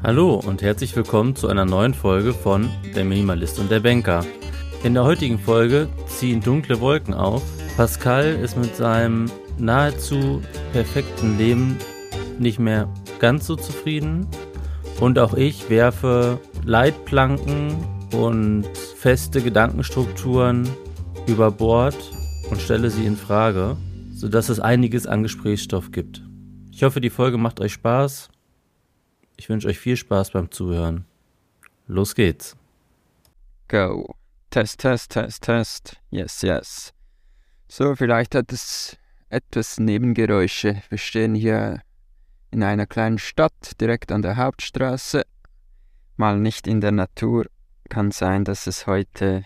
Hallo und herzlich willkommen zu einer neuen Folge von Der Minimalist und der Banker. In der heutigen Folge ziehen dunkle Wolken auf. Pascal ist mit seinem nahezu perfekten Leben nicht mehr ganz so zufrieden. Und auch ich werfe Leitplanken und feste Gedankenstrukturen über Bord und stelle sie in Frage, sodass es einiges an Gesprächsstoff gibt. Ich hoffe, die Folge macht euch Spaß. Ich wünsche euch viel Spaß beim Zuhören. Los geht's. Go. Test, Test, Test, Test. Yes, yes. So, vielleicht hat es etwas Nebengeräusche. Wir stehen hier in einer kleinen Stadt direkt an der Hauptstraße. Mal nicht in der Natur. Kann sein, dass es heute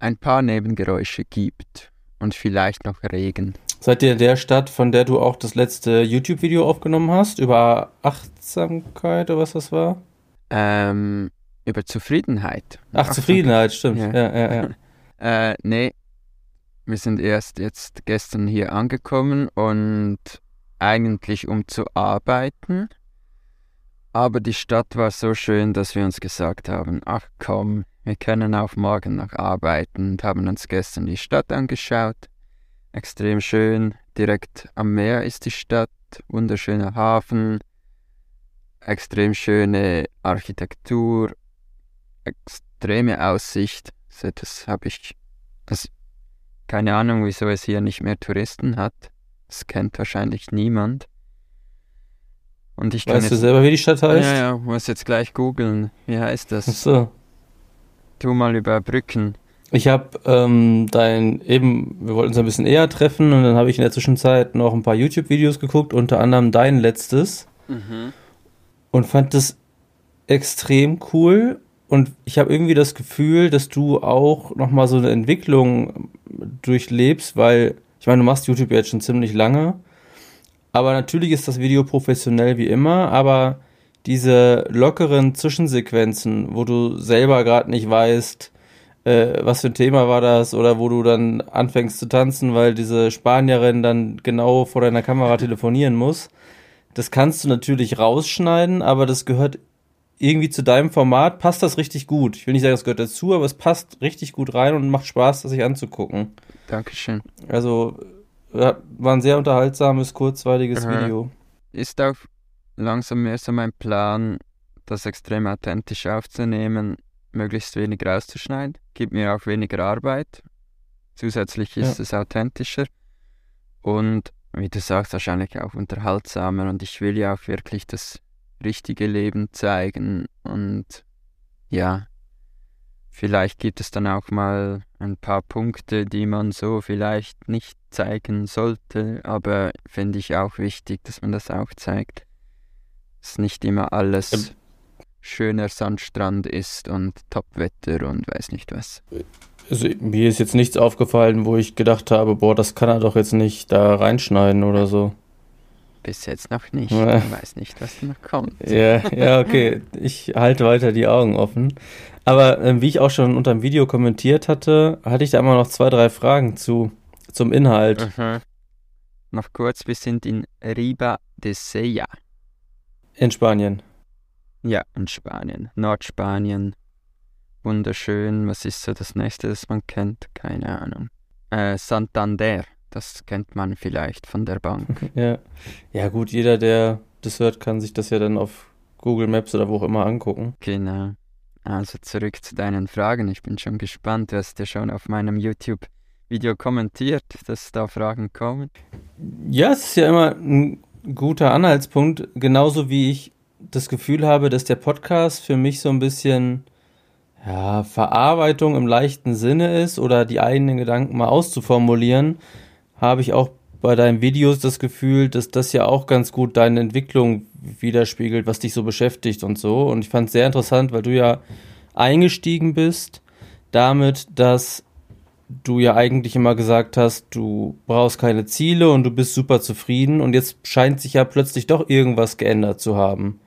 ein paar Nebengeräusche gibt und vielleicht noch Regen. Seid ihr in der Stadt, von der du auch das letzte YouTube-Video aufgenommen hast, über Achtsamkeit oder was das war? Ähm, über Zufriedenheit. Ach, Zufriedenheit, stimmt. Ja, ja, ja. ja. äh, nee, wir sind erst jetzt gestern hier angekommen und eigentlich um zu arbeiten. Aber die Stadt war so schön, dass wir uns gesagt haben, ach komm, wir können auch morgen noch arbeiten und haben uns gestern die Stadt angeschaut. Extrem schön, direkt am Meer ist die Stadt, wunderschöner Hafen, extrem schöne Architektur, extreme Aussicht. Also das habe ich, also keine Ahnung, wieso es hier nicht mehr Touristen hat. Das kennt wahrscheinlich niemand. Und ich kann weißt jetzt, du selber, wie die Stadt heißt? Ja, ja, muss jetzt gleich googeln. Wie heißt das? Ach so. Tu mal überbrücken. Ich habe ähm, dein eben, wir wollten uns ein bisschen eher treffen und dann habe ich in der Zwischenzeit noch ein paar YouTube-Videos geguckt, unter anderem dein letztes. Mhm. und fand das extrem cool. Und ich habe irgendwie das Gefühl, dass du auch noch mal so eine Entwicklung durchlebst, weil ich meine, du machst YouTube jetzt schon ziemlich lange. Aber natürlich ist das Video professionell wie immer, aber diese lockeren Zwischensequenzen, wo du selber gerade nicht weißt, äh, was für ein Thema war das, oder wo du dann anfängst zu tanzen, weil diese Spanierin dann genau vor deiner Kamera telefonieren muss, das kannst du natürlich rausschneiden, aber das gehört irgendwie zu deinem Format, passt das richtig gut. Ich will nicht sagen, das gehört dazu, aber es passt richtig gut rein und macht Spaß, das sich anzugucken. Dankeschön. Also ja, war ein sehr unterhaltsames, kurzweiliges Aha. Video. Ist auch langsam mehr so mein Plan, das extrem authentisch aufzunehmen, möglichst wenig rauszuschneiden. Gibt mir auch weniger Arbeit. Zusätzlich ist ja. es authentischer. Und wie du sagst, wahrscheinlich auch unterhaltsamer. Und ich will ja auch wirklich das richtige Leben zeigen. Und ja, Vielleicht gibt es dann auch mal ein paar Punkte, die man so vielleicht nicht zeigen sollte, aber finde ich auch wichtig, dass man das auch zeigt. Dass nicht immer alles ähm, schöner Sandstrand ist und Topwetter und weiß nicht was. Also, mir ist jetzt nichts aufgefallen, wo ich gedacht habe, boah, das kann er doch jetzt nicht da reinschneiden oder so. Bis jetzt noch nicht. Ja. Ich weiß nicht, was noch kommt. Ja, ja, okay. Ich halte weiter die Augen offen. Aber äh, wie ich auch schon unter dem Video kommentiert hatte, hatte ich da immer noch zwei, drei Fragen zu, zum Inhalt. Mhm. Noch kurz, wir sind in Riba de Sella. In Spanien. Ja, in Spanien. Nordspanien. Wunderschön. Was ist so das nächste, das man kennt? Keine Ahnung. Äh, Santander. Das kennt man vielleicht von der Bank. ja. ja, gut, jeder, der das hört, kann sich das ja dann auf Google Maps oder wo auch immer angucken. Genau. Also zurück zu deinen Fragen. Ich bin schon gespannt. Du hast ja schon auf meinem YouTube-Video kommentiert, dass da Fragen kommen. Ja, es ist ja immer ein guter Anhaltspunkt. Genauso wie ich das Gefühl habe, dass der Podcast für mich so ein bisschen ja, Verarbeitung im leichten Sinne ist oder die eigenen Gedanken mal auszuformulieren, habe ich auch bei deinen Videos das Gefühl, dass das ja auch ganz gut deine Entwicklung widerspiegelt, was dich so beschäftigt und so. Und ich fand es sehr interessant, weil du ja eingestiegen bist damit, dass du ja eigentlich immer gesagt hast, du brauchst keine Ziele und du bist super zufrieden und jetzt scheint sich ja plötzlich doch irgendwas geändert zu haben.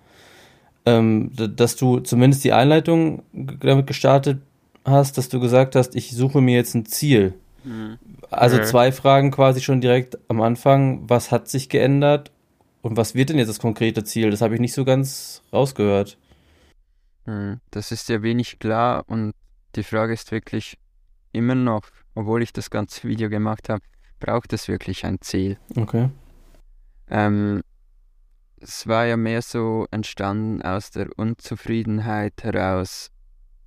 Ähm, dass du zumindest die Einleitung damit gestartet hast, dass du gesagt hast, ich suche mir jetzt ein Ziel. Mhm. Also zwei Fragen quasi schon direkt am Anfang. Was hat sich geändert Und was wird denn jetzt das konkrete Ziel? Das habe ich nicht so ganz rausgehört. Hm, das ist ja wenig klar und die Frage ist wirklich immer noch, obwohl ich das ganze Video gemacht habe, braucht es wirklich ein Ziel? Okay. Ähm, es war ja mehr so entstanden aus der Unzufriedenheit heraus,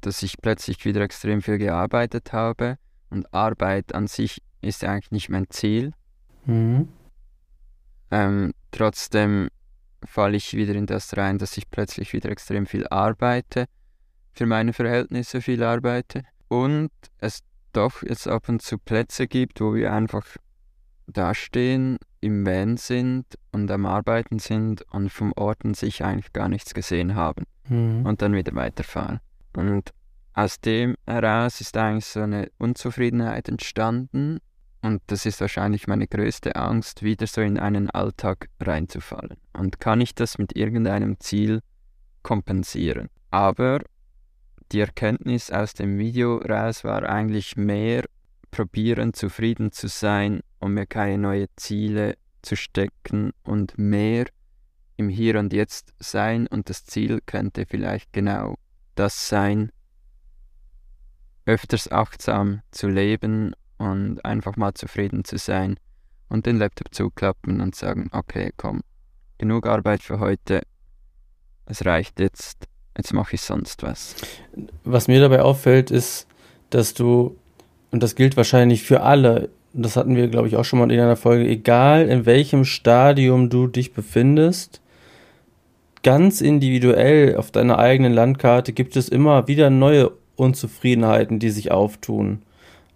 dass ich plötzlich wieder extrem viel gearbeitet habe und Arbeit an sich ist eigentlich nicht mein Ziel. Mhm. Ähm, trotzdem falle ich wieder in das rein, dass ich plötzlich wieder extrem viel arbeite, für meine Verhältnisse viel arbeite und es doch jetzt ab und zu Plätze gibt, wo wir einfach dastehen, im Van sind und am Arbeiten sind und vom Orten sich eigentlich gar nichts gesehen haben Mhm. und dann wieder weiterfahren. Und aus dem heraus ist eigentlich so eine Unzufriedenheit entstanden und das ist wahrscheinlich meine größte Angst, wieder so in einen Alltag reinzufallen. Und kann ich das mit irgendeinem Ziel kompensieren? Aber die Erkenntnis aus dem Video raus war eigentlich mehr probieren, zufrieden zu sein und mir keine neuen Ziele zu stecken und mehr im Hier und Jetzt sein und das Ziel könnte vielleicht genau das sein, öfters achtsam zu leben und einfach mal zufrieden zu sein und den Laptop zuklappen und sagen, okay, komm, genug Arbeit für heute, es reicht jetzt, jetzt mache ich sonst was. Was mir dabei auffällt, ist, dass du, und das gilt wahrscheinlich für alle, das hatten wir, glaube ich, auch schon mal in einer Folge, egal in welchem Stadium du dich befindest, ganz individuell auf deiner eigenen Landkarte gibt es immer wieder neue Unzufriedenheiten, die sich auftun.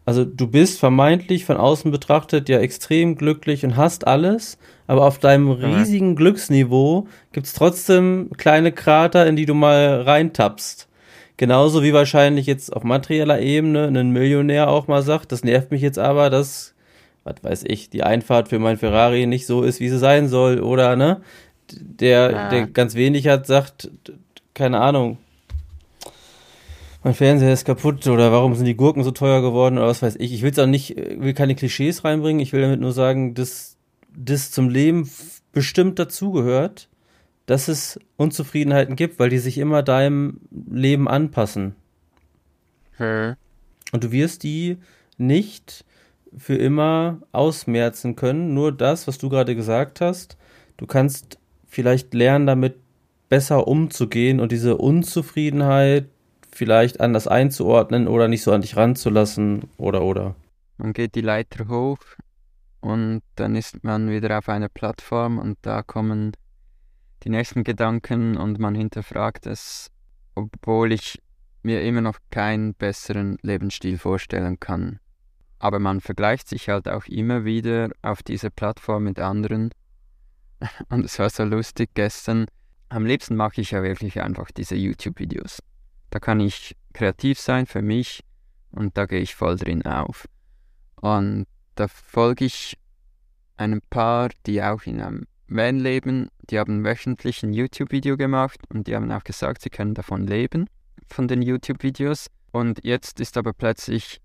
Also du bist vermeintlich von außen betrachtet ja extrem glücklich und hast alles, aber auf deinem riesigen Glücksniveau gibt's trotzdem kleine Krater, in die du mal reintappst. Genauso wie wahrscheinlich jetzt auf materieller Ebene ein Millionär auch mal sagt, das nervt mich jetzt aber, dass, was weiß ich, die Einfahrt für mein Ferrari nicht so ist, wie sie sein soll, oder ne? Der, Ja. der ganz wenig hat, sagt, keine Ahnung, mein Fernseher ist kaputt oder warum sind die Gurken so teuer geworden oder was weiß ich. Ich will jetzt auch nicht, äh, will keine Klischees reinbringen. Ich will damit nur sagen, dass das zum Leben bestimmt dazugehört, dass es Unzufriedenheiten gibt, weil die sich immer deinem Leben anpassen. Und du wirst die nicht für immer ausmerzen können. Nur das, was du gerade gesagt hast. Du kannst vielleicht lernen, damit besser umzugehen und diese Unzufriedenheit vielleicht anders einzuordnen oder nicht so an dich ranzulassen oder oder. Man geht die Leiter hoch und dann ist man wieder auf einer Plattform und da kommen die nächsten Gedanken und man hinterfragt es, obwohl ich mir immer noch keinen besseren Lebensstil vorstellen kann. Aber man vergleicht sich halt auch immer wieder auf dieser Plattform mit anderen. Und es war so lustig gestern. Am liebsten mache ich ja wirklich einfach diese YouTube-Videos. Da kann ich kreativ sein für mich und da gehe ich voll drin auf. Und da folge ich einem Paar, die auch in einem Van leben. Die haben wöchentlich ein YouTube-Video gemacht und die haben auch gesagt, sie können davon leben, von den YouTube-Videos. Und jetzt ist aber plötzlich,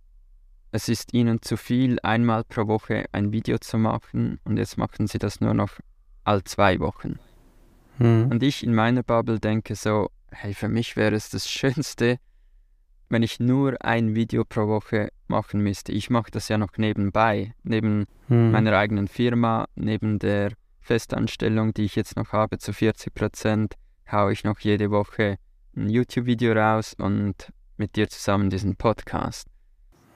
es ist ihnen zu viel, einmal pro Woche ein Video zu machen und jetzt machen sie das nur noch all zwei Wochen. Hm. Und ich in meiner Bubble denke so, hey, für mich wäre es das Schönste, wenn ich nur ein Video pro Woche machen müsste. Ich mache das ja noch nebenbei, neben Hm. meiner eigenen Firma, neben der Festanstellung, die ich jetzt noch habe, zu 40 Prozent, haue ich noch jede Woche ein YouTube-Video raus und mit dir zusammen diesen Podcast.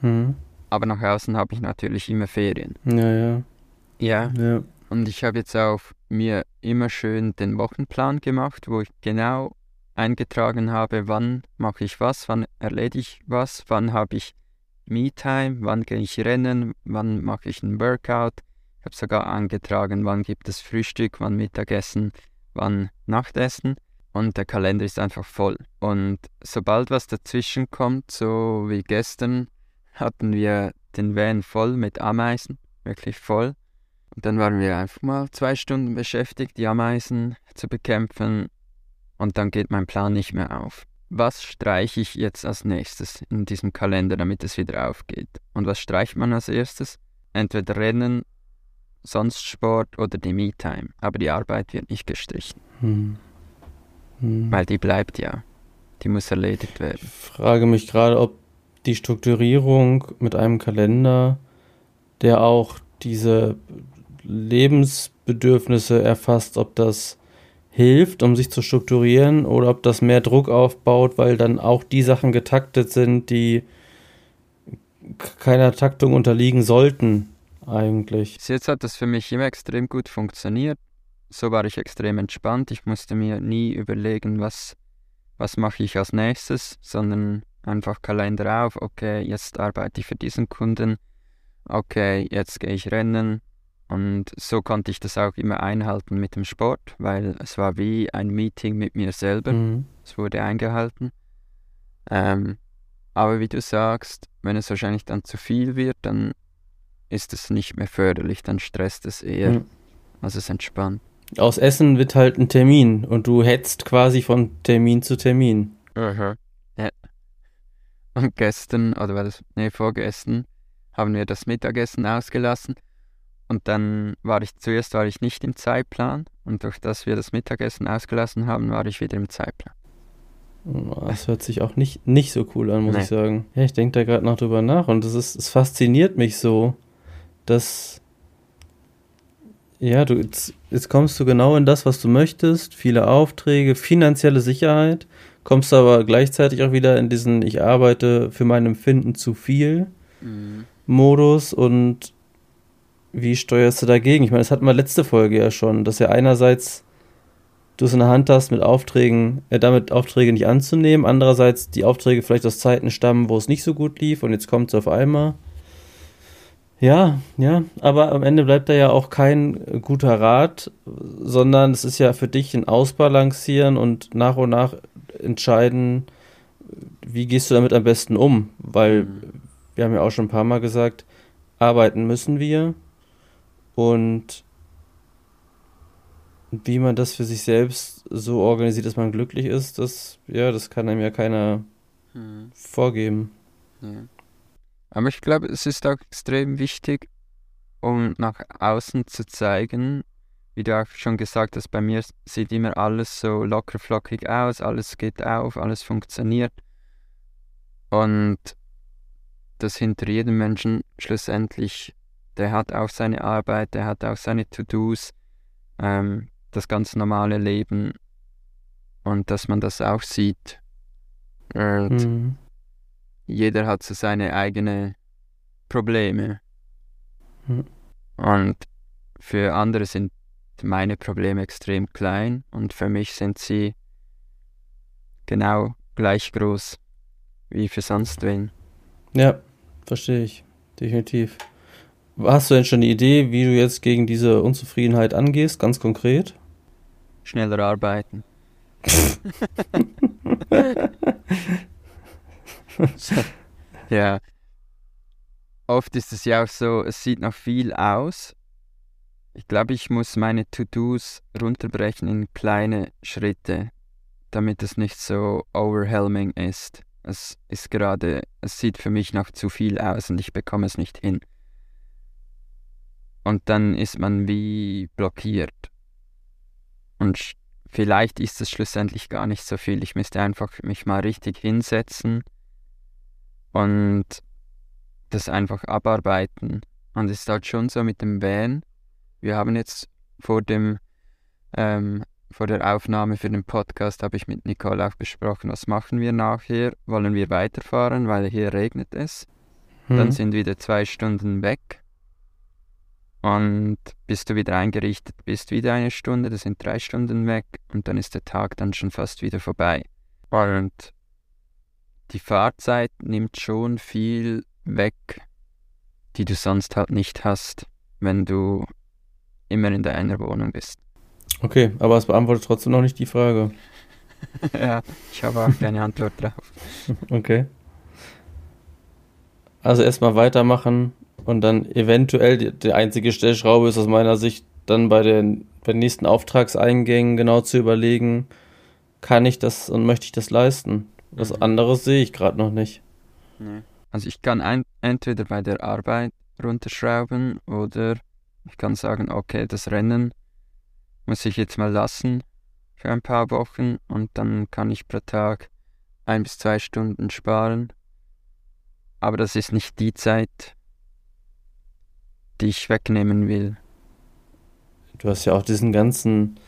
Hm. Aber nach außen habe ich natürlich immer Ferien. Ja, ja. Ja. Ja. Und ich habe jetzt auch mir immer schön den Wochenplan gemacht, wo ich genau eingetragen habe, wann mache ich was, wann erledige ich was, wann habe ich Me-Time, wann gehe ich rennen, wann mache ich ein Workout. Habe sogar eingetragen, wann gibt es Frühstück, wann Mittagessen, wann Nachtessen. Und der Kalender ist einfach voll. Und sobald was dazwischen kommt, so wie gestern, hatten wir den Van voll mit Ameisen, wirklich voll. Und dann waren wir einfach mal zwei Stunden beschäftigt, die Ameisen zu bekämpfen. Und dann geht mein Plan nicht mehr auf. Was streiche ich jetzt als nächstes in diesem Kalender, damit es wieder aufgeht? Und was streicht man als erstes? Entweder Rennen, sonst Sport oder die Me-Time. Aber die Arbeit wird nicht gestrichen. Hm. Hm. Weil die bleibt ja. Die muss erledigt werden. Ich frage mich gerade, ob die Strukturierung mit einem Kalender, der auch diese Lebensbedürfnisse erfasst, ob das hilft, um sich zu strukturieren oder ob das mehr Druck aufbaut, weil dann auch die Sachen getaktet sind, die keiner Taktung unterliegen sollten eigentlich. Bis jetzt hat das für mich immer extrem gut funktioniert. So war ich extrem entspannt. Ich musste mir nie überlegen, was, was mache ich als nächstes, sondern einfach Kalender auf. Okay, jetzt arbeite ich für diesen Kunden. Okay, jetzt gehe ich rennen. Und so konnte ich das auch immer einhalten mit dem Sport, weil es war wie ein Meeting mit mir selber. Mhm. Es wurde eingehalten. Ähm, aber wie du sagst, wenn es wahrscheinlich dann zu viel wird, dann ist es nicht mehr förderlich, dann stresst es eher, mhm. als es entspannt. Aus Essen wird halt ein Termin und du hetzt quasi von Termin zu Termin. Mhm. Ja. Und gestern, oder war das, nee, vorgestern, haben wir das Mittagessen ausgelassen. Und dann war ich, zuerst war ich nicht im Zeitplan und durch das wir das Mittagessen ausgelassen haben, war ich wieder im Zeitplan. Das hört sich auch nicht, nicht so cool an, muss nee. ich sagen. Ja, ich denke da gerade noch drüber nach und es ist, es fasziniert mich so, dass ja, du jetzt, jetzt kommst du genau in das, was du möchtest, viele Aufträge, finanzielle Sicherheit, kommst aber gleichzeitig auch wieder in diesen ich arbeite für mein Empfinden zu viel mhm. Modus und wie steuerst du dagegen? Ich meine, das hatten wir letzte Folge ja schon, dass ja einerseits du es in der Hand hast, mit Aufträgen, äh, damit Aufträge nicht anzunehmen, andererseits die Aufträge vielleicht aus Zeiten stammen, wo es nicht so gut lief und jetzt kommt es auf einmal. Ja, ja, aber am Ende bleibt da ja auch kein guter Rat, sondern es ist ja für dich ein Ausbalancieren und nach und nach entscheiden, wie gehst du damit am besten um, weil mhm. wir haben ja auch schon ein paar Mal gesagt, arbeiten müssen wir und wie man das für sich selbst so organisiert, dass man glücklich ist, das, ja, das kann einem ja keiner hm. vorgeben. Ja. Aber ich glaube, es ist auch extrem wichtig, um nach außen zu zeigen, wie du auch schon gesagt hast, bei mir sieht immer alles so locker flockig aus, alles geht auf, alles funktioniert. Und dass hinter jedem Menschen schlussendlich, der hat auch seine Arbeit, der hat auch seine To-Dos, ähm, das ganz normale Leben und dass man das auch sieht. Und mhm. Jeder hat so seine eigenen Probleme. Mhm. Und für andere sind meine Probleme extrem klein und für mich sind sie genau gleich groß wie für sonst wen. Ja, verstehe ich. Definitiv. Hast du denn schon eine Idee, wie du jetzt gegen diese Unzufriedenheit angehst, ganz konkret? Schneller arbeiten. ja. Oft ist es ja auch so, es sieht noch viel aus. Ich glaube, ich muss meine To-Dos runterbrechen in kleine Schritte, damit es nicht so overwhelming ist. Es ist gerade, es sieht für mich noch zu viel aus und ich bekomme es nicht hin. Und dann ist man wie blockiert. Und vielleicht ist es schlussendlich gar nicht so viel. Ich müsste einfach mich mal richtig hinsetzen und das einfach abarbeiten. Und es ist halt schon so mit dem Van. Wir haben jetzt vor dem ähm, vor der Aufnahme für den Podcast habe ich mit Nicole auch besprochen, was machen wir nachher? Wollen wir weiterfahren, weil hier regnet es? Hm. Dann sind wieder zwei Stunden weg. Und bis du wieder eingerichtet bist, wieder eine Stunde, das sind drei Stunden weg und dann ist der Tag dann schon fast wieder vorbei. Und die Fahrzeit nimmt schon viel weg, die du sonst halt nicht hast, wenn du immer in deiner Wohnung bist. Okay, aber es beantwortet trotzdem noch nicht die Frage. ja, ich habe auch keine Antwort drauf. Okay. Also erstmal weitermachen und dann eventuell die, die einzige Stellschraube ist aus meiner Sicht dann bei den, bei den nächsten Auftragseingängen genau zu überlegen, kann ich das und möchte ich das leisten? Was mhm. anderes sehe ich gerade noch nicht. Nee. Also ich kann ein, entweder bei der Arbeit runterschrauben oder Ich kann sagen, okay, das Rennen muss ich jetzt mal lassen für ein paar Wochen und dann kann ich pro Tag ein bis zwei Stunden sparen. Aber das ist nicht die Zeit, die ich wegnehmen will. Du hast ja auch diesen ganzen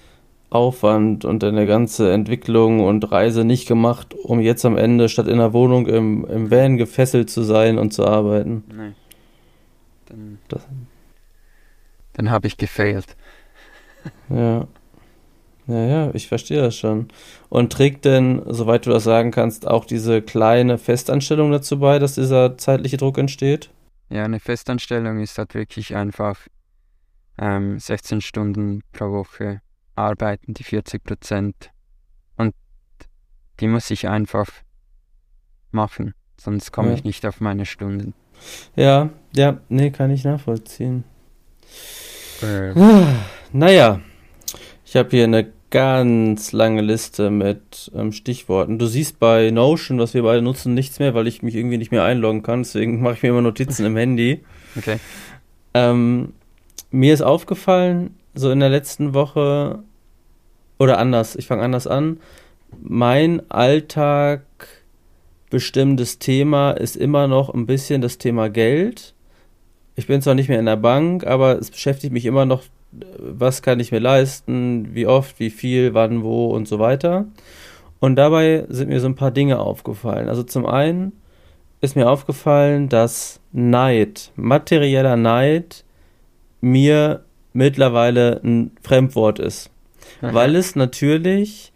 Aufwand und deine ganze Entwicklung und Reise nicht gemacht, um jetzt am Ende statt in der Wohnung im, im Van gefesselt zu sein und zu arbeiten. Nein. Dann, dann habe ich gefailt. Ja. Ja, ja, ich verstehe das schon. Und trägt denn, soweit du das sagen kannst, auch diese kleine Festanstellung dazu bei, dass dieser zeitliche Druck entsteht? Ja, eine Festanstellung ist halt wirklich einfach ähm, 16 Stunden pro Woche arbeiten, die 40 Prozent. Und die muss ich einfach machen, sonst komme ja. ich nicht auf meine Stunden. Ja, ja, nee, kann ich nachvollziehen. Äh. Naja, ich habe hier eine ganz lange Liste mit ähm, Stichworten. Du siehst bei Notion, was wir beide nutzen, nichts mehr, weil ich mich irgendwie nicht mehr einloggen kann. Deswegen mache ich mir immer Notizen im Handy. Okay. Ähm, mir ist aufgefallen, so in der letzten Woche, oder anders, ich fange anders an. Mein Alltag bestimmtes Thema ist immer noch ein bisschen das Thema Geld. Ich bin zwar nicht mehr in der Bank, aber es beschäftigt mich immer noch was kann ich mir leisten, wie oft, wie viel, wann, wo und so weiter. Und dabei sind mir so ein paar Dinge aufgefallen. Also zum einen ist mir aufgefallen, dass Neid, materieller Neid, mir mittlerweile ein Fremdwort ist. Weil es natürlich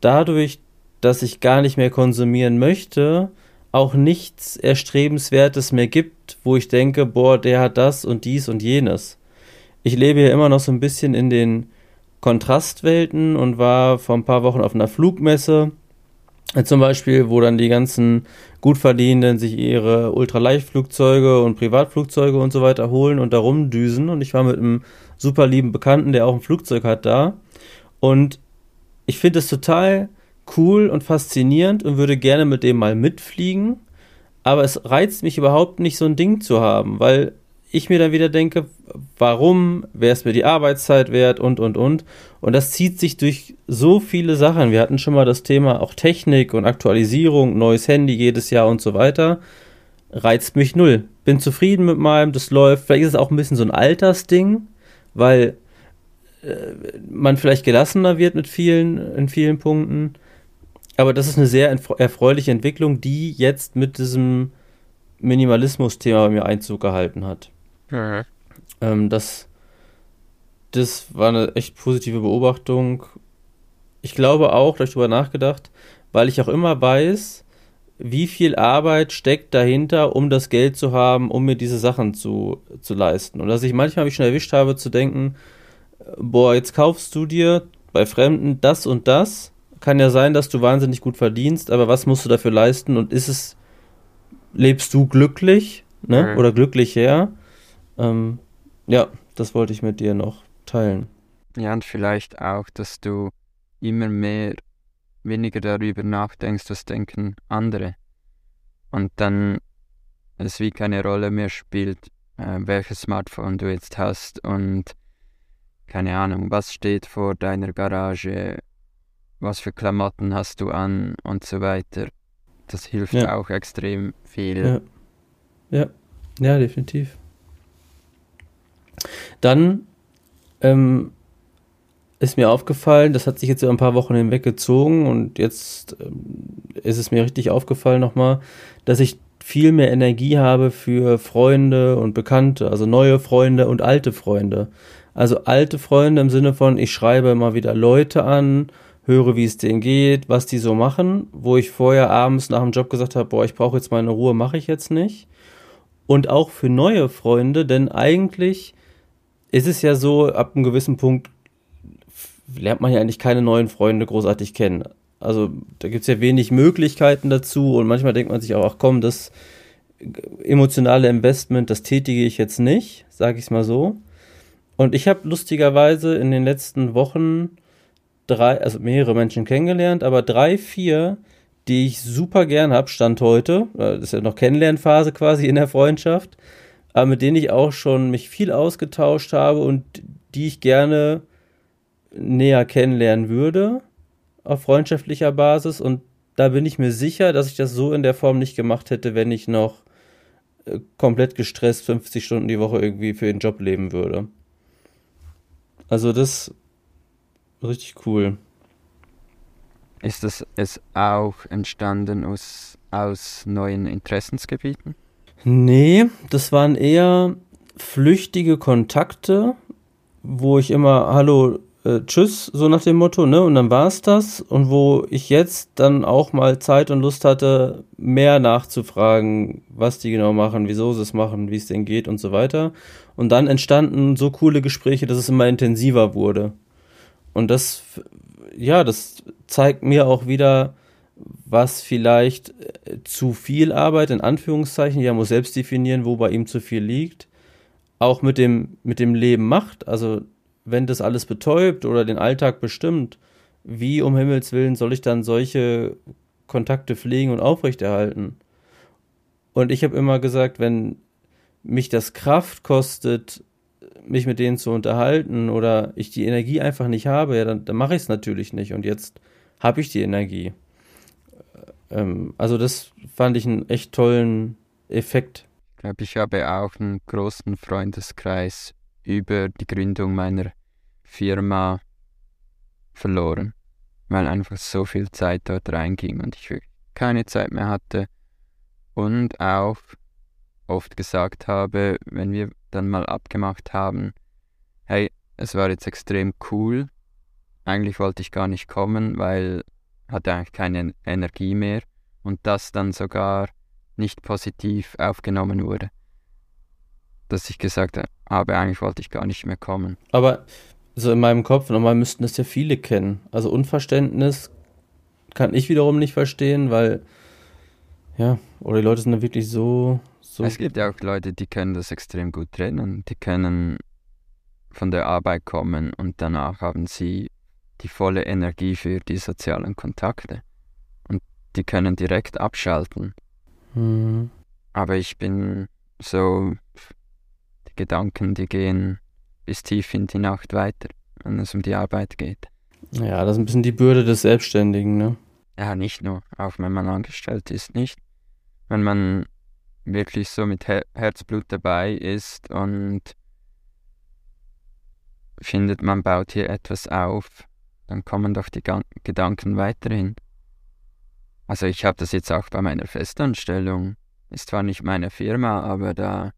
dadurch, dass ich gar nicht mehr konsumieren möchte, auch nichts Erstrebenswertes mehr gibt, wo ich denke, boah, der hat das und dies und jenes ich lebe ja immer noch so ein bisschen in den Kontrastwelten und war vor ein paar Wochen auf einer Flugmesse. Zum Beispiel, wo dann die ganzen Gutverdienenden sich ihre Ultraleichtflugzeuge und Privatflugzeuge und so weiter holen und da rumdüsen. Und ich war mit einem super lieben Bekannten, der auch ein Flugzeug hat, da. Und ich finde es total cool und faszinierend und würde gerne mit dem mal mitfliegen. Aber es reizt mich überhaupt nicht, so ein Ding zu haben, weil ich mir dann wieder denke, warum, wäre es mir die Arbeitszeit wert und, und, und. Und das zieht sich durch so viele Sachen. Wir hatten schon mal das Thema auch Technik und Aktualisierung, neues Handy jedes Jahr und so weiter. Reizt mich null. Bin zufrieden mit meinem, das läuft. Vielleicht ist es auch ein bisschen so ein Altersding, weil äh, man vielleicht gelassener wird mit vielen, in vielen Punkten. Aber das ist eine sehr erfreuliche Entwicklung, die jetzt mit diesem Minimalismus-Thema bei mir Einzug gehalten hat. Mhm. Ähm, das, das war eine echt positive Beobachtung. Ich glaube auch, da habe ich drüber nachgedacht, weil ich auch immer weiß, wie viel Arbeit steckt dahinter, um das Geld zu haben, um mir diese Sachen zu, zu leisten. Und dass ich manchmal mich schon erwischt habe zu denken, boah, jetzt kaufst du dir bei Fremden das und das. Kann ja sein, dass du wahnsinnig gut verdienst, aber was musst du dafür leisten und ist es, lebst du glücklich, ne? Mhm. Oder glücklicher? Ähm, ja, das wollte ich mit dir noch teilen. Ja, und vielleicht auch, dass du immer mehr weniger darüber nachdenkst, was denken andere. Und dann es wie keine Rolle mehr spielt, äh, welches Smartphone du jetzt hast und keine Ahnung, was steht vor deiner Garage, was für Klamotten hast du an und so weiter. Das hilft ja. auch extrem viel. Ja. ja, ja, definitiv. Dann ähm, ist mir aufgefallen, das hat sich jetzt über ein paar Wochen hinweg gezogen und jetzt ähm, ist es mir richtig aufgefallen nochmal, dass ich viel mehr Energie habe für Freunde und Bekannte, also neue Freunde und alte Freunde. Also alte Freunde im Sinne von, ich schreibe immer wieder Leute an, höre, wie es denen geht, was die so machen, wo ich vorher abends nach dem Job gesagt habe, boah, ich brauche jetzt meine Ruhe, mache ich jetzt nicht. Und auch für neue Freunde, denn eigentlich ist es ja so, ab einem gewissen Punkt lernt man ja eigentlich keine neuen Freunde großartig kennen. Also da gibt es ja wenig Möglichkeiten dazu und manchmal denkt man sich auch, ach komm, das emotionale Investment, das tätige ich jetzt nicht, sage ich es mal so. Und ich habe lustigerweise in den letzten Wochen drei, also mehrere Menschen kennengelernt, aber drei, vier, die ich super gern habe, Stand heute, das ist ja noch Kennenlernphase quasi in der Freundschaft, aber mit denen ich auch schon mich viel ausgetauscht habe und die ich gerne näher kennenlernen würde auf freundschaftlicher Basis und da bin ich mir sicher, dass ich das so in der Form nicht gemacht hätte, wenn ich noch äh, komplett gestresst 50 Stunden die Woche irgendwie für den Job leben würde. Also das richtig cool. Ist das es auch entstanden aus, aus neuen Interessensgebieten? Nee, das waren eher flüchtige Kontakte, wo ich immer Hallo, äh, Tschüss, so nach dem Motto, ne? Und dann war es das. Und wo ich jetzt dann auch mal Zeit und Lust hatte, mehr nachzufragen, was die genau machen, wieso sie es machen, wie es denen geht und so weiter. Und dann entstanden so coole Gespräche, dass es immer intensiver wurde. Und das, ja, das zeigt mir auch wieder, was vielleicht äh, zu viel Arbeit, in Anführungszeichen, ja, muss selbst definieren, wo bei ihm zu viel liegt, auch mit dem, mit dem Leben macht. Also, wenn das alles betäubt oder den Alltag bestimmt, wie um Himmels Willen soll ich dann solche Kontakte pflegen und aufrechterhalten? Und ich habe immer gesagt, wenn mich das Kraft kostet, mich mit denen zu unterhalten oder ich die Energie einfach nicht habe, ja, dann, dann mache ich es natürlich nicht. Und jetzt habe ich die Energie. Ähm, also das fand ich einen echt tollen Effekt. Ich glaube, ich habe auch einen großen Freundeskreis über die Gründung meiner Firma verloren, weil einfach so viel Zeit dort reinging und ich keine Zeit mehr hatte und auch oft gesagt habe, wenn wir dann mal abgemacht haben, hey, es war jetzt extrem cool, eigentlich wollte ich gar nicht kommen, weil hatte eigentlich keine Energie mehr und das dann sogar nicht positiv aufgenommen wurde. Dass ich gesagt habe, eigentlich wollte ich gar nicht mehr kommen. Aber so in meinem Kopf, normal müssten das ja viele kennen. Also Unverständnis kann ich wiederum nicht verstehen, weil, ja, oder die Leute sind da wirklich so, so. Es gibt ja auch Leute, die können das extrem gut trennen. Die können von der Arbeit kommen und danach haben sie die volle Energie für die sozialen Kontakte. Und die können direkt abschalten. Mhm. Aber ich bin so, die Gedanken, die gehen bis tief in die Nacht weiter, wenn es um die Arbeit geht. Ja, das ist ein bisschen die Bürde des Selbstständigen, ne? Ja, nicht nur, auch wenn man angestellt ist, nicht. Wenn man wirklich so mit Her Herzblut dabei ist und findet, man baut hier etwas auf, dann kommen doch die Gan Gedanken weiterhin. Also ich habe das jetzt auch bei meiner Festanstellung. Ist zwar nicht meine Firma, aber da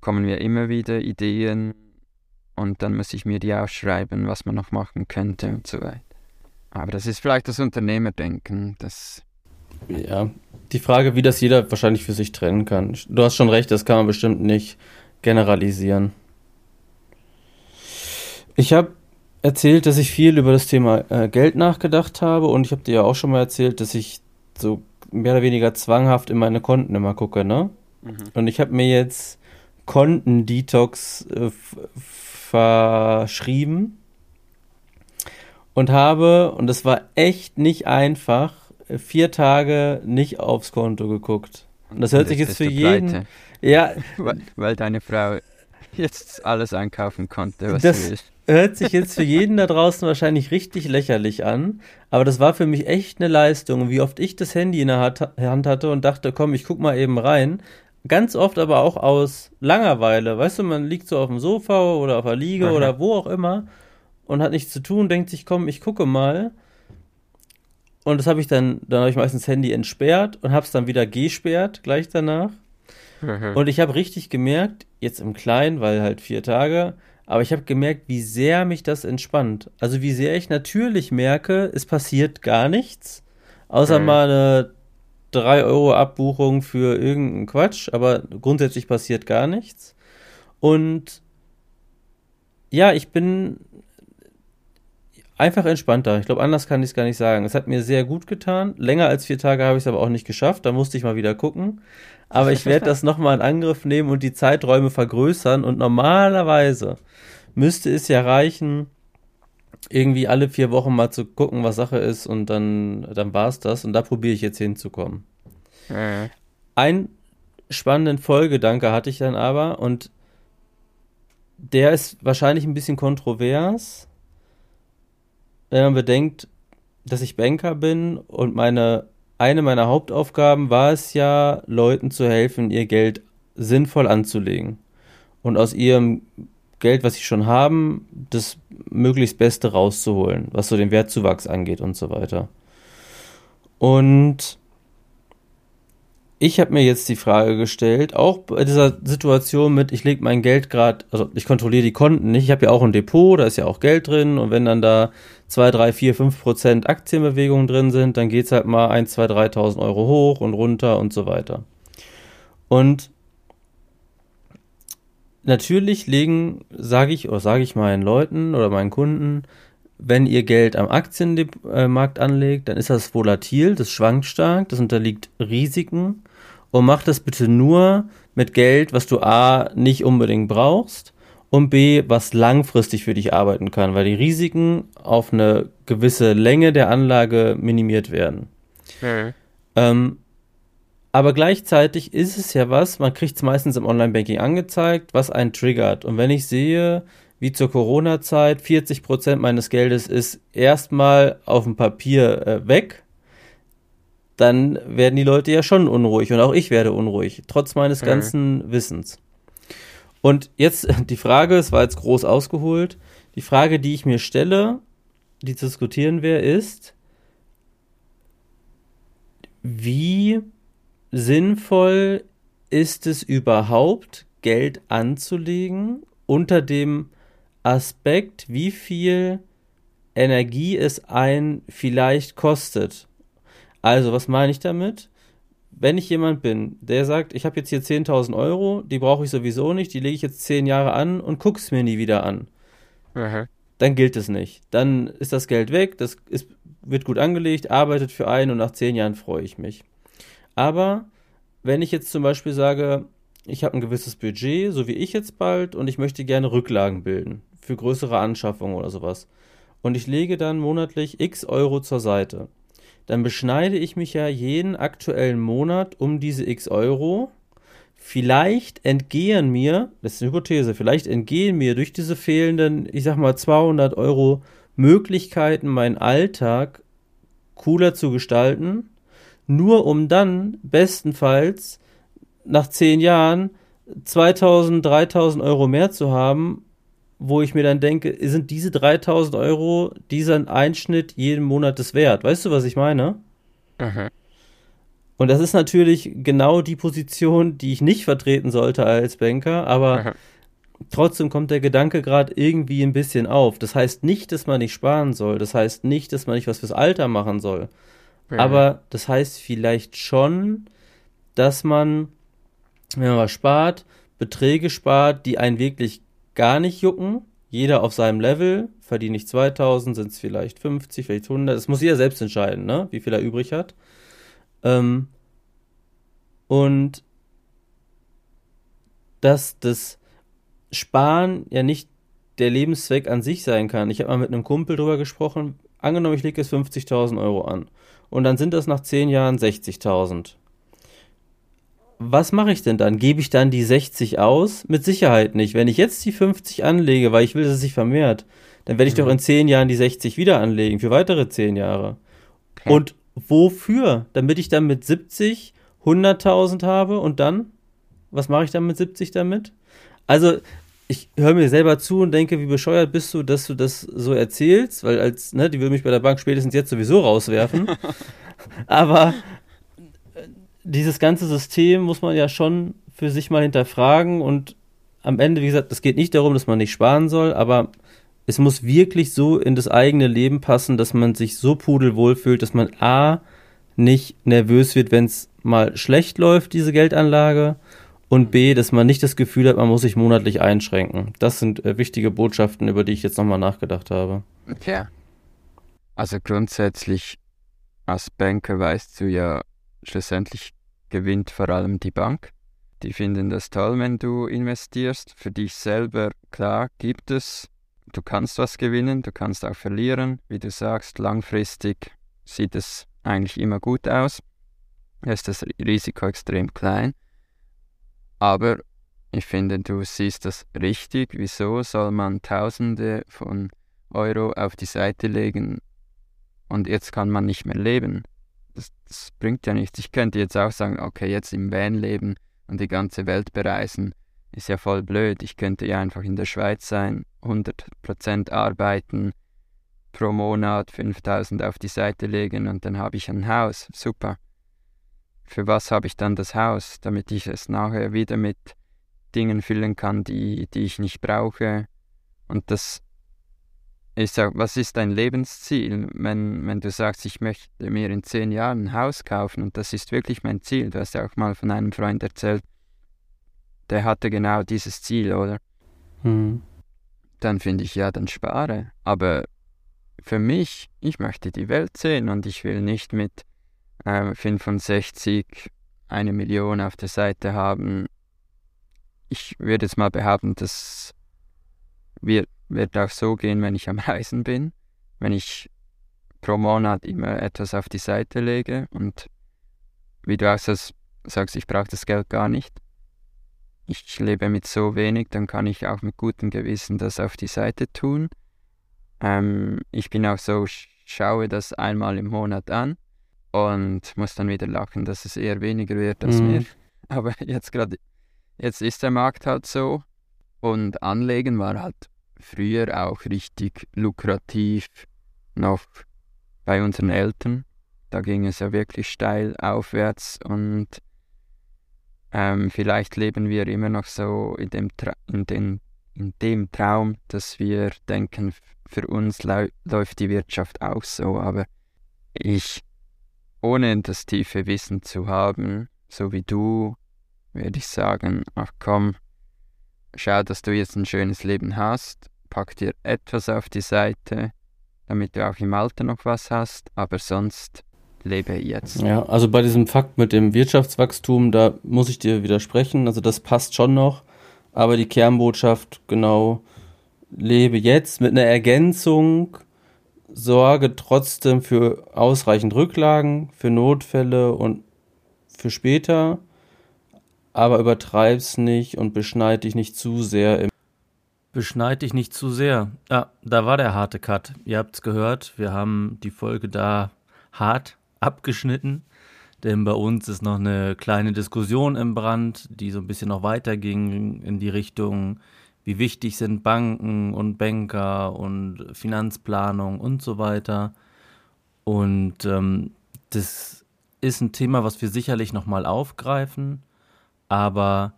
kommen mir immer wieder Ideen und dann muss ich mir die aufschreiben, was man noch machen könnte und so weiter. Aber das ist vielleicht das Unternehmerdenken, das. Ja, die Frage, wie das jeder wahrscheinlich für sich trennen kann. Du hast schon recht, das kann man bestimmt nicht generalisieren. Ich habe erzählt, dass ich viel über das Thema äh, Geld nachgedacht habe und ich habe dir ja auch schon mal erzählt, dass ich so mehr oder weniger zwanghaft in meine Konten immer gucke, ne? Mhm. Und ich habe mir jetzt Kontendetox äh, verschrieben und habe, und das war echt nicht einfach, vier Tage nicht aufs Konto geguckt. Und das hört sich jetzt für jeden. Pleite. Ja. Weil, weil, deine Frau jetzt alles einkaufen konnte, was das, will hört sich jetzt für jeden da draußen wahrscheinlich richtig lächerlich an, aber das war für mich echt eine Leistung, wie oft ich das Handy in der Hand hatte und dachte, komm, ich guck mal eben rein. Ganz oft aber auch aus Langeweile. Weißt du, man liegt so auf dem Sofa oder auf der Liege Aha. oder wo auch immer und hat nichts zu tun, denkt sich, komm, ich gucke mal. Und das habe ich dann, dann habe ich meistens das Handy entsperrt und habe es dann wieder gesperrt gleich danach. Und ich habe richtig gemerkt, jetzt im Kleinen, weil halt vier Tage, aber ich habe gemerkt, wie sehr mich das entspannt. Also wie sehr ich natürlich merke, es passiert gar nichts, außer mhm. mal eine 3 Euro Abbuchung für irgendeinen Quatsch, aber grundsätzlich passiert gar nichts. Und ja, ich bin einfach entspannter. Ich glaube, anders kann ich es gar nicht sagen. Es hat mir sehr gut getan. Länger als vier Tage habe ich es aber auch nicht geschafft. Da musste ich mal wieder gucken. Aber ich werde das nochmal in Angriff nehmen und die Zeiträume vergrößern. Und normalerweise müsste es ja reichen, irgendwie alle vier Wochen mal zu gucken, was Sache ist. Und dann, dann war es das. Und da probiere ich jetzt hinzukommen. Mhm. Ein spannenden Folgedanke hatte ich dann aber und der ist wahrscheinlich ein bisschen kontrovers, wenn man bedenkt, dass ich Banker bin und meine eine meiner Hauptaufgaben war es ja, Leuten zu helfen, ihr Geld sinnvoll anzulegen und aus ihrem Geld, was sie schon haben, das möglichst Beste rauszuholen, was so den Wertzuwachs angeht und so weiter. Und ich habe mir jetzt die Frage gestellt, auch bei dieser Situation mit, ich lege mein Geld gerade, also ich kontrolliere die Konten nicht, ich habe ja auch ein Depot, da ist ja auch Geld drin und wenn dann da 2, 3, 4, 5 Prozent Aktienbewegungen drin sind, dann geht es halt mal 1, 2, 3.000 Euro hoch und runter und so weiter. Und natürlich legen, sage ich, oder sage ich meinen Leuten oder meinen Kunden, wenn ihr Geld am Aktienmarkt anlegt, dann ist das volatil, das schwankt stark, das unterliegt Risiken und mach das bitte nur mit Geld, was du A nicht unbedingt brauchst und B, was langfristig für dich arbeiten kann, weil die Risiken auf eine gewisse Länge der Anlage minimiert werden. Mhm. Ähm, aber gleichzeitig ist es ja was, man kriegt es meistens im Online-Banking angezeigt, was einen triggert. Und wenn ich sehe, wie zur Corona-Zeit, 40% meines Geldes ist erstmal auf dem Papier äh, weg, dann werden die Leute ja schon unruhig und auch ich werde unruhig, trotz meines mhm. ganzen Wissens. Und jetzt die Frage, es war jetzt groß ausgeholt, die Frage, die ich mir stelle, die zu diskutieren wäre, ist, wie sinnvoll ist es überhaupt, Geld anzulegen unter dem Aspekt, wie viel Energie es ein vielleicht kostet. Also, was meine ich damit? Wenn ich jemand bin, der sagt, ich habe jetzt hier 10.000 Euro, die brauche ich sowieso nicht, die lege ich jetzt 10 Jahre an und gucke es mir nie wieder an, Aha. dann gilt es nicht. Dann ist das Geld weg, das ist, wird gut angelegt, arbeitet für einen und nach 10 Jahren freue ich mich. Aber wenn ich jetzt zum Beispiel sage, ich habe ein gewisses Budget, so wie ich jetzt bald, und ich möchte gerne Rücklagen bilden für größere Anschaffungen oder sowas. Und ich lege dann monatlich x Euro zur Seite. Dann beschneide ich mich ja jeden aktuellen Monat um diese x Euro. Vielleicht entgehen mir, das ist eine Hypothese, vielleicht entgehen mir durch diese fehlenden, ich sag mal 200 Euro Möglichkeiten, meinen Alltag cooler zu gestalten nur um dann bestenfalls nach zehn Jahren 2000, 3000 Euro mehr zu haben, wo ich mir dann denke, sind diese 3000 Euro dieser Einschnitt jeden Monat des wert? Weißt du, was ich meine? Aha. Und das ist natürlich genau die Position, die ich nicht vertreten sollte als Banker, aber Aha. trotzdem kommt der Gedanke gerade irgendwie ein bisschen auf. Das heißt nicht, dass man nicht sparen soll. Das heißt nicht, dass man nicht was fürs Alter machen soll. Aber das heißt vielleicht schon, dass man, wenn man was spart, Beträge spart, die einen wirklich gar nicht jucken. Jeder auf seinem Level. Verdiene ich 2000, sind es vielleicht 50, vielleicht 100. Das muss jeder selbst entscheiden, ne? wie viel er übrig hat. Ähm, und dass das Sparen ja nicht der Lebenszweck an sich sein kann. Ich habe mal mit einem Kumpel drüber gesprochen. Angenommen, ich lege jetzt 50.000 Euro an und dann sind das nach 10 Jahren 60.000. Was mache ich denn dann? Gebe ich dann die 60 aus? Mit Sicherheit nicht. Wenn ich jetzt die 50 anlege, weil ich will, dass es sich vermehrt, dann werde ich mhm. doch in 10 Jahren die 60 wieder anlegen, für weitere 10 Jahre. Okay. Und wofür? Damit ich dann mit 70 100.000 habe und dann? Was mache ich dann mit 70 damit? Also, ich höre mir selber zu und denke, wie bescheuert bist du, dass du das so erzählst, weil als, ne, die würde mich bei der Bank spätestens jetzt sowieso rauswerfen. Aber dieses ganze System muss man ja schon für sich mal hinterfragen und am Ende, wie gesagt, es geht nicht darum, dass man nicht sparen soll, aber es muss wirklich so in das eigene Leben passen, dass man sich so pudelwohl fühlt, dass man A, nicht nervös wird, wenn es mal schlecht läuft, diese Geldanlage, und B, dass man nicht das Gefühl hat, man muss sich monatlich einschränken. Das sind äh, wichtige Botschaften, über die ich jetzt nochmal nachgedacht habe. Okay. Also grundsätzlich als Banker weißt du ja, schlussendlich gewinnt vor allem die Bank. Die finden das toll, wenn du investierst. Für dich selber, klar, gibt es, du kannst was gewinnen, du kannst auch verlieren. Wie du sagst, langfristig sieht es eigentlich immer gut aus. Da ist das Risiko extrem klein. Aber ich finde, du siehst das richtig. Wieso soll man Tausende von Euro auf die Seite legen und jetzt kann man nicht mehr leben? Das, das bringt ja nichts. Ich könnte jetzt auch sagen, okay, jetzt im Van leben und die ganze Welt bereisen, ist ja voll blöd. Ich könnte ja einfach in der Schweiz sein, 100% arbeiten, pro Monat 5000 auf die Seite legen und dann habe ich ein Haus. Super. Für was habe ich dann das Haus? Damit ich es nachher wieder mit Dingen füllen kann, die, die ich nicht brauche. Und das ist auch, was ist dein Lebensziel? Wenn, wenn du sagst, ich möchte mir in zehn Jahren ein Haus kaufen und das ist wirklich mein Ziel, du hast ja auch mal von einem Freund erzählt, der hatte genau dieses Ziel, oder? Mhm. Dann finde ich, ja, dann spare. Aber für mich, ich möchte die Welt sehen und ich will nicht mit äh, 65 eine Million auf der Seite haben. Ich würde jetzt mal behaupten, das wird, wird auch so gehen, wenn ich am Reisen bin, wenn ich pro Monat immer etwas auf die Seite lege und wie du auch sagst, ich brauche das Geld gar nicht. Ich lebe mit so wenig, dann kann ich auch mit gutem Gewissen das auf die Seite tun. Ähm, ich bin auch so, schaue das einmal im Monat an und muss dann wieder lachen, dass es eher weniger wird als mhm. mehr. Aber jetzt gerade, jetzt ist der Markt halt so und Anlegen war halt früher auch richtig lukrativ noch bei unseren Eltern. Da ging es ja wirklich steil aufwärts und ähm, vielleicht leben wir immer noch so in dem, Tra in, den, in dem Traum, dass wir denken, für uns läuft die Wirtschaft auch so, aber ich, ohne das tiefe Wissen zu haben, so wie du, würde ich sagen, ach komm, schau, dass du jetzt ein schönes Leben hast, pack dir etwas auf die Seite, damit du auch im Alter noch was hast, aber sonst lebe jetzt. Ja, also bei diesem Fakt mit dem Wirtschaftswachstum, da muss ich dir widersprechen, also das passt schon noch, aber die Kernbotschaft genau lebe jetzt mit einer Ergänzung, sorge trotzdem für ausreichend Rücklagen, für Notfälle und für später, aber übertreib's nicht und beschneid dich nicht zu sehr im Beschneid dich nicht zu sehr. Ja, da war der harte Cut. Ihr habt's gehört, wir haben die Folge da hart abgeschnitten, denn bei uns ist noch eine kleine Diskussion im Brand, die so ein bisschen noch weiterging in die Richtung, wie wichtig sind Banken und Banker und Finanzplanung und so weiter. Und ähm, das ist ein Thema, was wir sicherlich nochmal aufgreifen, aber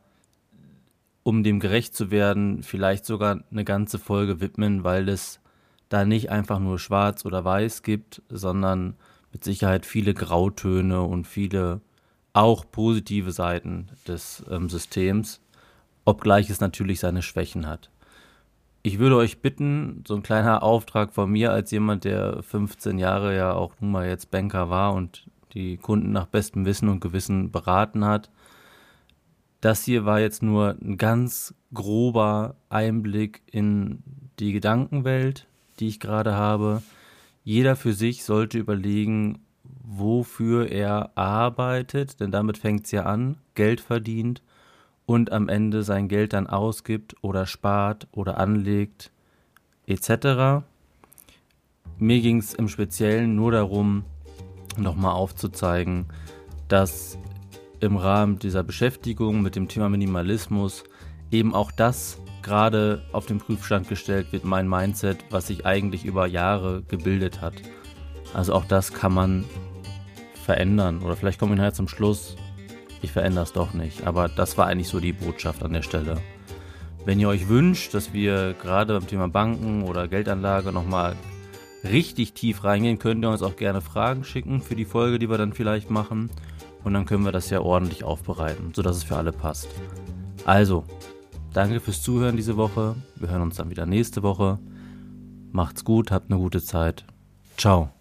um dem gerecht zu werden, vielleicht sogar eine ganze Folge widmen, weil es da nicht einfach nur schwarz oder weiß gibt, sondern mit Sicherheit viele Grautöne und viele auch positive Seiten des ähm, Systems obgleich es natürlich seine Schwächen hat. Ich würde euch bitten, so ein kleiner Auftrag von mir als jemand, der 15 Jahre ja auch nun mal jetzt Banker war und die Kunden nach bestem Wissen und Gewissen beraten hat. Das hier war jetzt nur ein ganz grober Einblick in die Gedankenwelt, die ich gerade habe. Jeder für sich sollte überlegen, wofür er arbeitet, denn damit fängt es ja an, Geld verdient und am Ende sein Geld dann ausgibt oder spart oder anlegt etc. Mir ging es im Speziellen nur darum, nochmal aufzuzeigen, dass im Rahmen dieser Beschäftigung mit dem Thema Minimalismus eben auch das gerade auf den Prüfstand gestellt wird, mein Mindset, was sich eigentlich über Jahre gebildet hat. Also auch das kann man verändern. Oder vielleicht kommen wir nachher zum Schluss, ich verändere es doch nicht. Aber das war eigentlich so die Botschaft an der Stelle. Wenn ihr euch wünscht, dass wir gerade beim Thema Banken oder Geldanlage nochmal richtig tief reingehen, könnt ihr uns auch gerne Fragen schicken für die Folge, die wir dann vielleicht machen. Und dann können wir das ja ordentlich aufbereiten, sodass es für alle passt. Also, danke fürs Zuhören diese Woche. Wir hören uns dann wieder nächste Woche. Macht's gut, habt eine gute Zeit. Ciao.